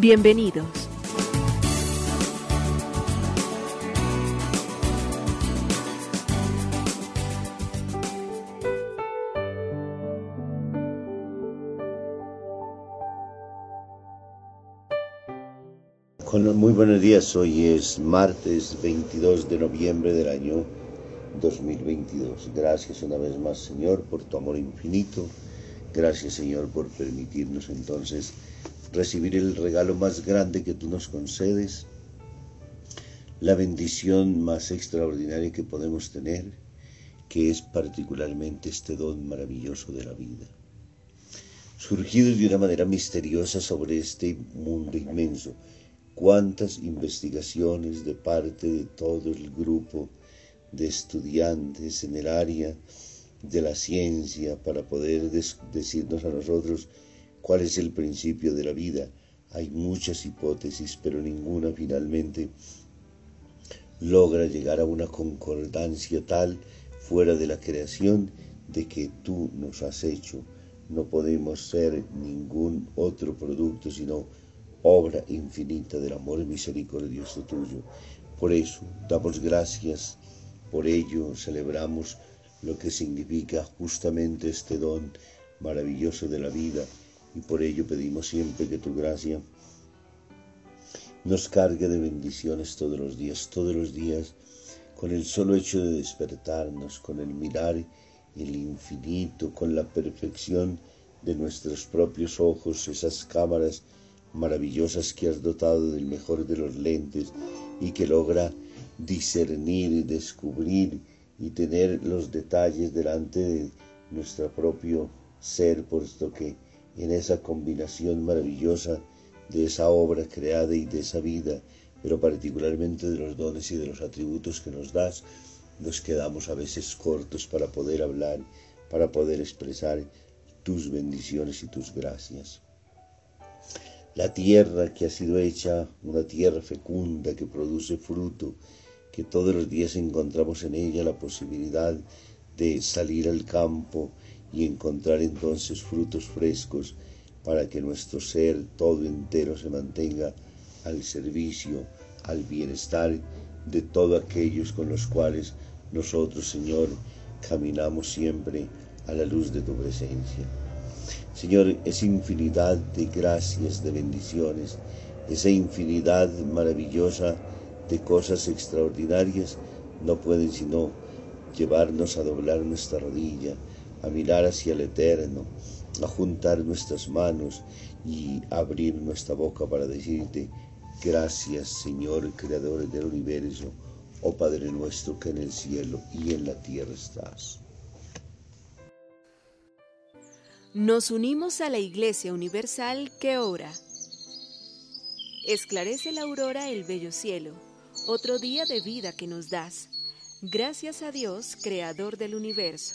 Bienvenidos. muy buenos días, hoy es martes 22 de noviembre del año 2022. Gracias una vez más Señor por tu amor infinito. Gracias Señor por permitirnos entonces recibir el regalo más grande que tú nos concedes, la bendición más extraordinaria que podemos tener, que es particularmente este don maravilloso de la vida. Surgido de una manera misteriosa sobre este mundo inmenso, cuántas investigaciones de parte de todo el grupo de estudiantes en el área de la ciencia para poder decirnos a nosotros cuál es el principio de la vida. Hay muchas hipótesis, pero ninguna finalmente logra llegar a una concordancia tal fuera de la creación de que tú nos has hecho. No podemos ser ningún otro producto, sino obra infinita del amor misericordioso tuyo. Por eso damos gracias, por ello celebramos lo que significa justamente este don maravilloso de la vida y por ello pedimos siempre que tu gracia nos cargue de bendiciones todos los días, todos los días, con el solo hecho de despertarnos, con el mirar el infinito, con la perfección de nuestros propios ojos, esas cámaras maravillosas que has dotado del mejor de los lentes y que logra discernir, descubrir y tener los detalles delante de nuestro propio ser, puesto que en esa combinación maravillosa de esa obra creada y de esa vida, pero particularmente de los dones y de los atributos que nos das, nos quedamos a veces cortos para poder hablar, para poder expresar tus bendiciones y tus gracias. La tierra que ha sido hecha una tierra fecunda que produce fruto, que todos los días encontramos en ella la posibilidad de salir al campo y encontrar entonces frutos frescos para que nuestro ser todo entero se mantenga al servicio, al bienestar de todos aquellos con los cuales nosotros, Señor, caminamos siempre a la luz de tu presencia. Señor, esa infinidad de gracias, de bendiciones, esa infinidad maravillosa de cosas extraordinarias no pueden sino llevarnos a doblar nuestra rodilla, a mirar hacia el eterno, a juntar nuestras manos y abrir nuestra boca para decirte, gracias Señor, Creador del universo, oh Padre nuestro que en el cielo y en la tierra estás. Nos unimos a la Iglesia Universal que ora. Esclarece la aurora el bello cielo, otro día de vida que nos das. Gracias a Dios, Creador del universo,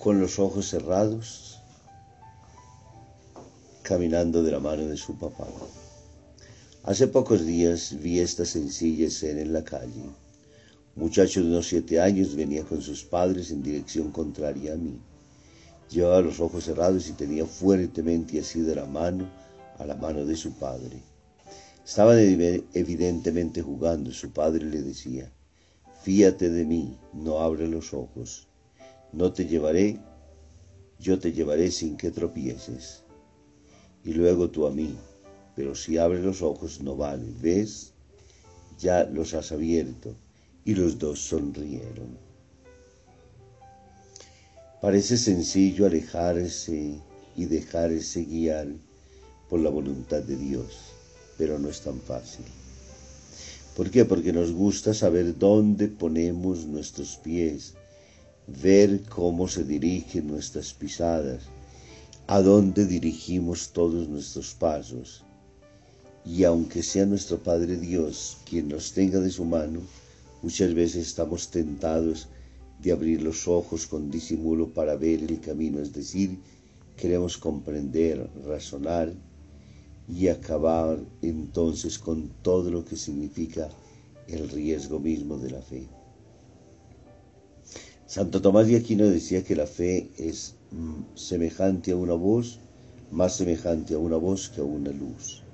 Con los ojos cerrados, caminando de la mano de su papá. Hace pocos días vi esta sencilla escena en la calle. Muchacho de unos siete años venía con sus padres en dirección contraria a mí. Llevaba los ojos cerrados y tenía fuertemente así de la mano a la mano de su padre. Estaban evidentemente jugando. Su padre le decía, fíate de mí, no abre los ojos. No te llevaré, yo te llevaré sin que tropieces. Y luego tú a mí, pero si abres los ojos no vale. ¿Ves? Ya los has abierto. Y los dos sonrieron. Parece sencillo alejarse y dejarse guiar por la voluntad de Dios, pero no es tan fácil. ¿Por qué? Porque nos gusta saber dónde ponemos nuestros pies, ver cómo se dirigen nuestras pisadas, a dónde dirigimos todos nuestros pasos. Y aunque sea nuestro Padre Dios quien nos tenga de su mano, muchas veces estamos tentados de abrir los ojos con disimulo para ver el camino, es decir, queremos comprender, razonar y acabar entonces con todo lo que significa el riesgo mismo de la fe. Santo Tomás de Aquino decía que la fe es mm, semejante a una voz, más semejante a una voz que a una luz.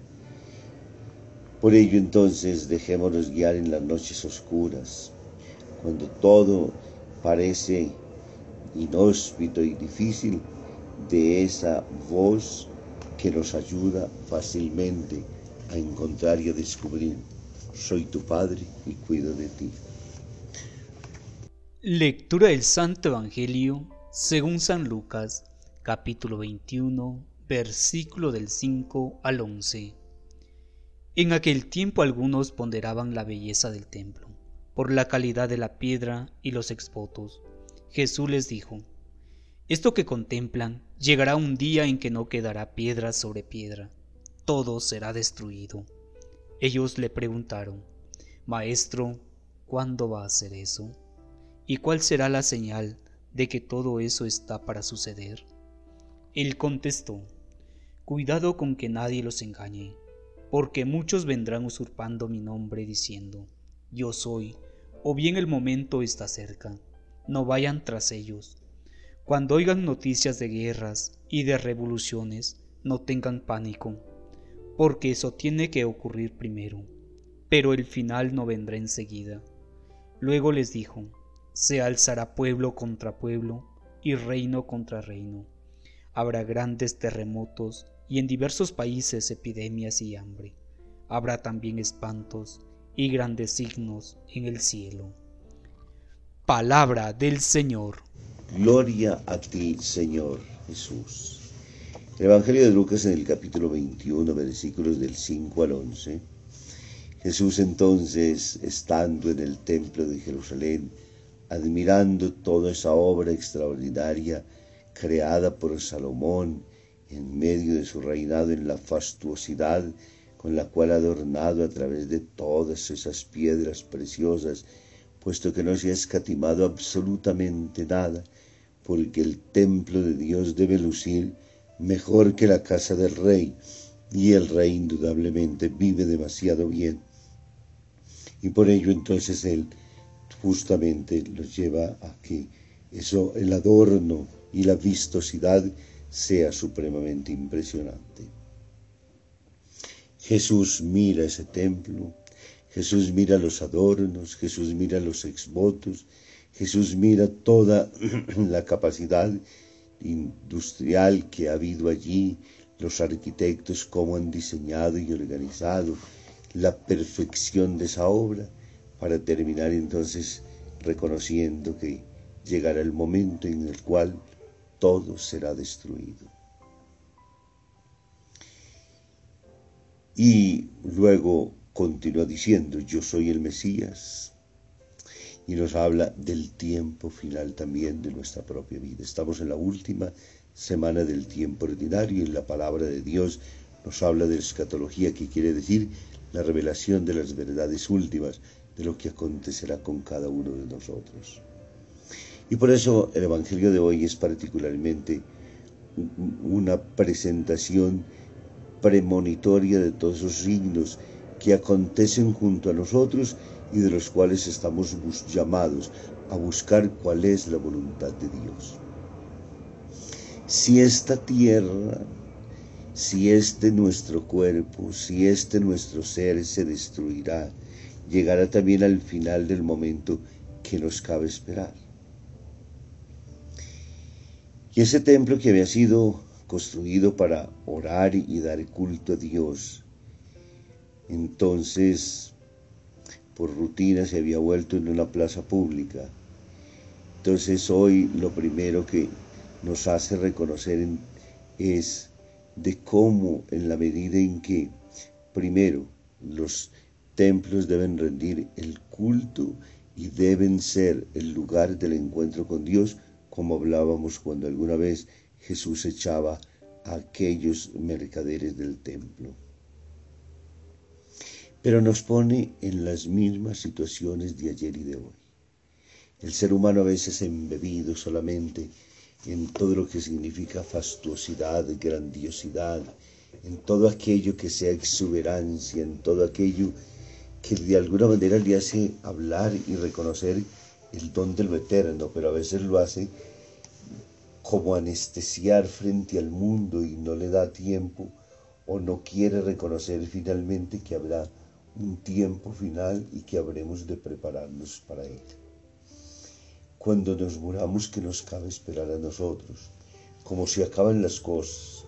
Por ello entonces dejémonos guiar en las noches oscuras, cuando todo parece inhóspito y difícil, de esa voz que nos ayuda fácilmente a encontrar y a descubrir, soy tu Padre y cuido de ti. Lectura del Santo Evangelio según San Lucas, capítulo 21, versículo del 5 al 11. En aquel tiempo algunos ponderaban la belleza del templo, por la calidad de la piedra y los exvotos. Jesús les dijo, Esto que contemplan Llegará un día en que no quedará piedra sobre piedra, todo será destruido. Ellos le preguntaron, Maestro, ¿cuándo va a ser eso? ¿Y cuál será la señal de que todo eso está para suceder? Él contestó, Cuidado con que nadie los engañe, porque muchos vendrán usurpando mi nombre diciendo, Yo soy, o bien el momento está cerca, no vayan tras ellos cuando oigan noticias de guerras y de revoluciones, no tengan pánico, porque eso tiene que ocurrir primero, pero el final no vendrá enseguida. Luego les dijo, se alzará pueblo contra pueblo y reino contra reino. Habrá grandes terremotos y en diversos países epidemias y hambre. Habrá también espantos y grandes signos en el cielo. Palabra del Señor. Gloria a ti, Señor Jesús. El Evangelio de Lucas en el capítulo 21, versículos del 5 al 11. Jesús entonces, estando en el templo de Jerusalén, admirando toda esa obra extraordinaria creada por Salomón en medio de su reinado en la fastuosidad con la cual ha adornado a través de todas esas piedras preciosas, puesto que no se ha escatimado absolutamente nada, porque el templo de Dios debe lucir mejor que la casa del rey, y el rey indudablemente vive demasiado bien. Y por ello entonces él justamente los lleva a que eso, el adorno y la vistosidad sea supremamente impresionante. Jesús mira ese templo, Jesús mira los adornos, Jesús mira los exvotos, Jesús mira toda la capacidad industrial que ha habido allí, los arquitectos cómo han diseñado y organizado la perfección de esa obra, para terminar entonces reconociendo que llegará el momento en el cual todo será destruido. Y luego continúa diciendo, yo soy el Mesías, y nos habla del tiempo final también de nuestra propia vida. Estamos en la última semana del tiempo ordinario y la palabra de Dios nos habla de escatología, que quiere decir la revelación de las verdades últimas, de lo que acontecerá con cada uno de nosotros. Y por eso el Evangelio de hoy es particularmente una presentación premonitoria de todos esos signos que acontecen junto a nosotros y de los cuales estamos llamados a buscar cuál es la voluntad de Dios. Si esta tierra, si este nuestro cuerpo, si este nuestro ser se destruirá, llegará también al final del momento que nos cabe esperar. Y ese templo que había sido construido para orar y dar culto a Dios, entonces por rutina se había vuelto en una plaza pública. Entonces hoy lo primero que nos hace reconocer es de cómo en la medida en que primero los templos deben rendir el culto y deben ser el lugar del encuentro con Dios, como hablábamos cuando alguna vez Jesús echaba a aquellos mercaderes del templo. Pero nos pone en las mismas situaciones de ayer y de hoy. El ser humano a veces embebido solamente en todo lo que significa fastuosidad, grandiosidad, en todo aquello que sea exuberancia, en todo aquello que de alguna manera le hace hablar y reconocer el don de lo eterno, pero a veces lo hace como anestesiar frente al mundo y no le da tiempo o no quiere reconocer finalmente que habrá un tiempo final y que habremos de prepararnos para él. Cuando nos muramos, que nos cabe esperar a nosotros? Como si acaban las cosas,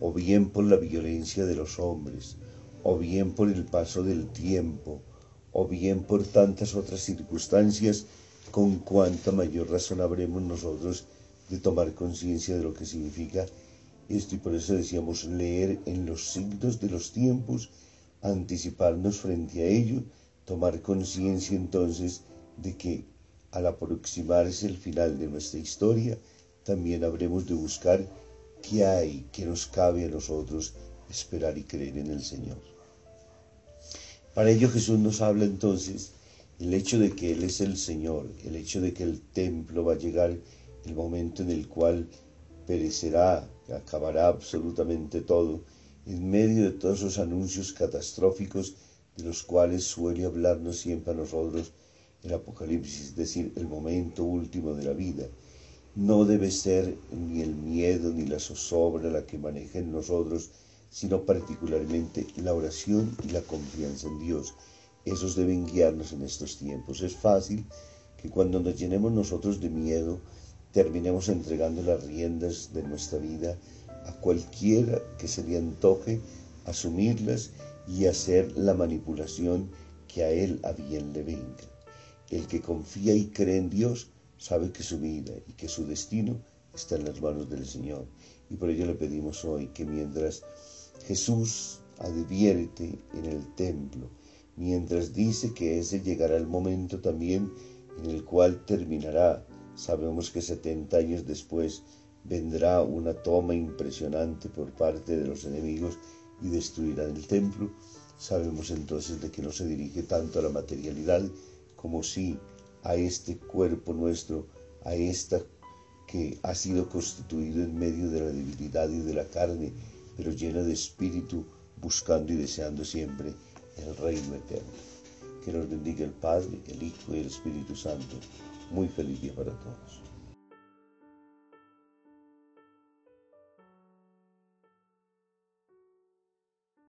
o bien por la violencia de los hombres, o bien por el paso del tiempo, o bien por tantas otras circunstancias, con cuánta mayor razón habremos nosotros de tomar conciencia de lo que significa esto. Y por eso decíamos leer en los signos de los tiempos, anticiparnos frente a ello, tomar conciencia entonces de que al aproximarse el final de nuestra historia, también habremos de buscar qué hay que nos cabe a nosotros esperar y creer en el Señor. Para ello Jesús nos habla entonces el hecho de que Él es el Señor, el hecho de que el templo va a llegar el momento en el cual perecerá, acabará absolutamente todo, en medio de todos esos anuncios catastróficos de los cuales suele hablarnos siempre a nosotros el Apocalipsis, es decir, el momento último de la vida. No debe ser ni el miedo ni la zozobra la que maneja en nosotros, sino particularmente la oración y la confianza en Dios. Esos deben guiarnos en estos tiempos. Es fácil que cuando nos llenemos nosotros de miedo, terminemos entregando las riendas de nuestra vida a cualquiera que se le antoje asumirlas y hacer la manipulación que a él a bien le venga. El que confía y cree en Dios sabe que su vida y que su destino está en las manos del Señor. Y por ello le pedimos hoy que mientras Jesús advierte en el templo, mientras dice que ese llegará el momento también en el cual terminará Sabemos que 70 años después vendrá una toma impresionante por parte de los enemigos y destruirán el templo. Sabemos entonces de que no se dirige tanto a la materialidad como sí a este cuerpo nuestro, a esta que ha sido constituido en medio de la debilidad y de la carne, pero llena de espíritu, buscando y deseando siempre el reino eterno. Que nos bendiga el Padre, el Hijo y el Espíritu Santo. Muy feliz día para todos.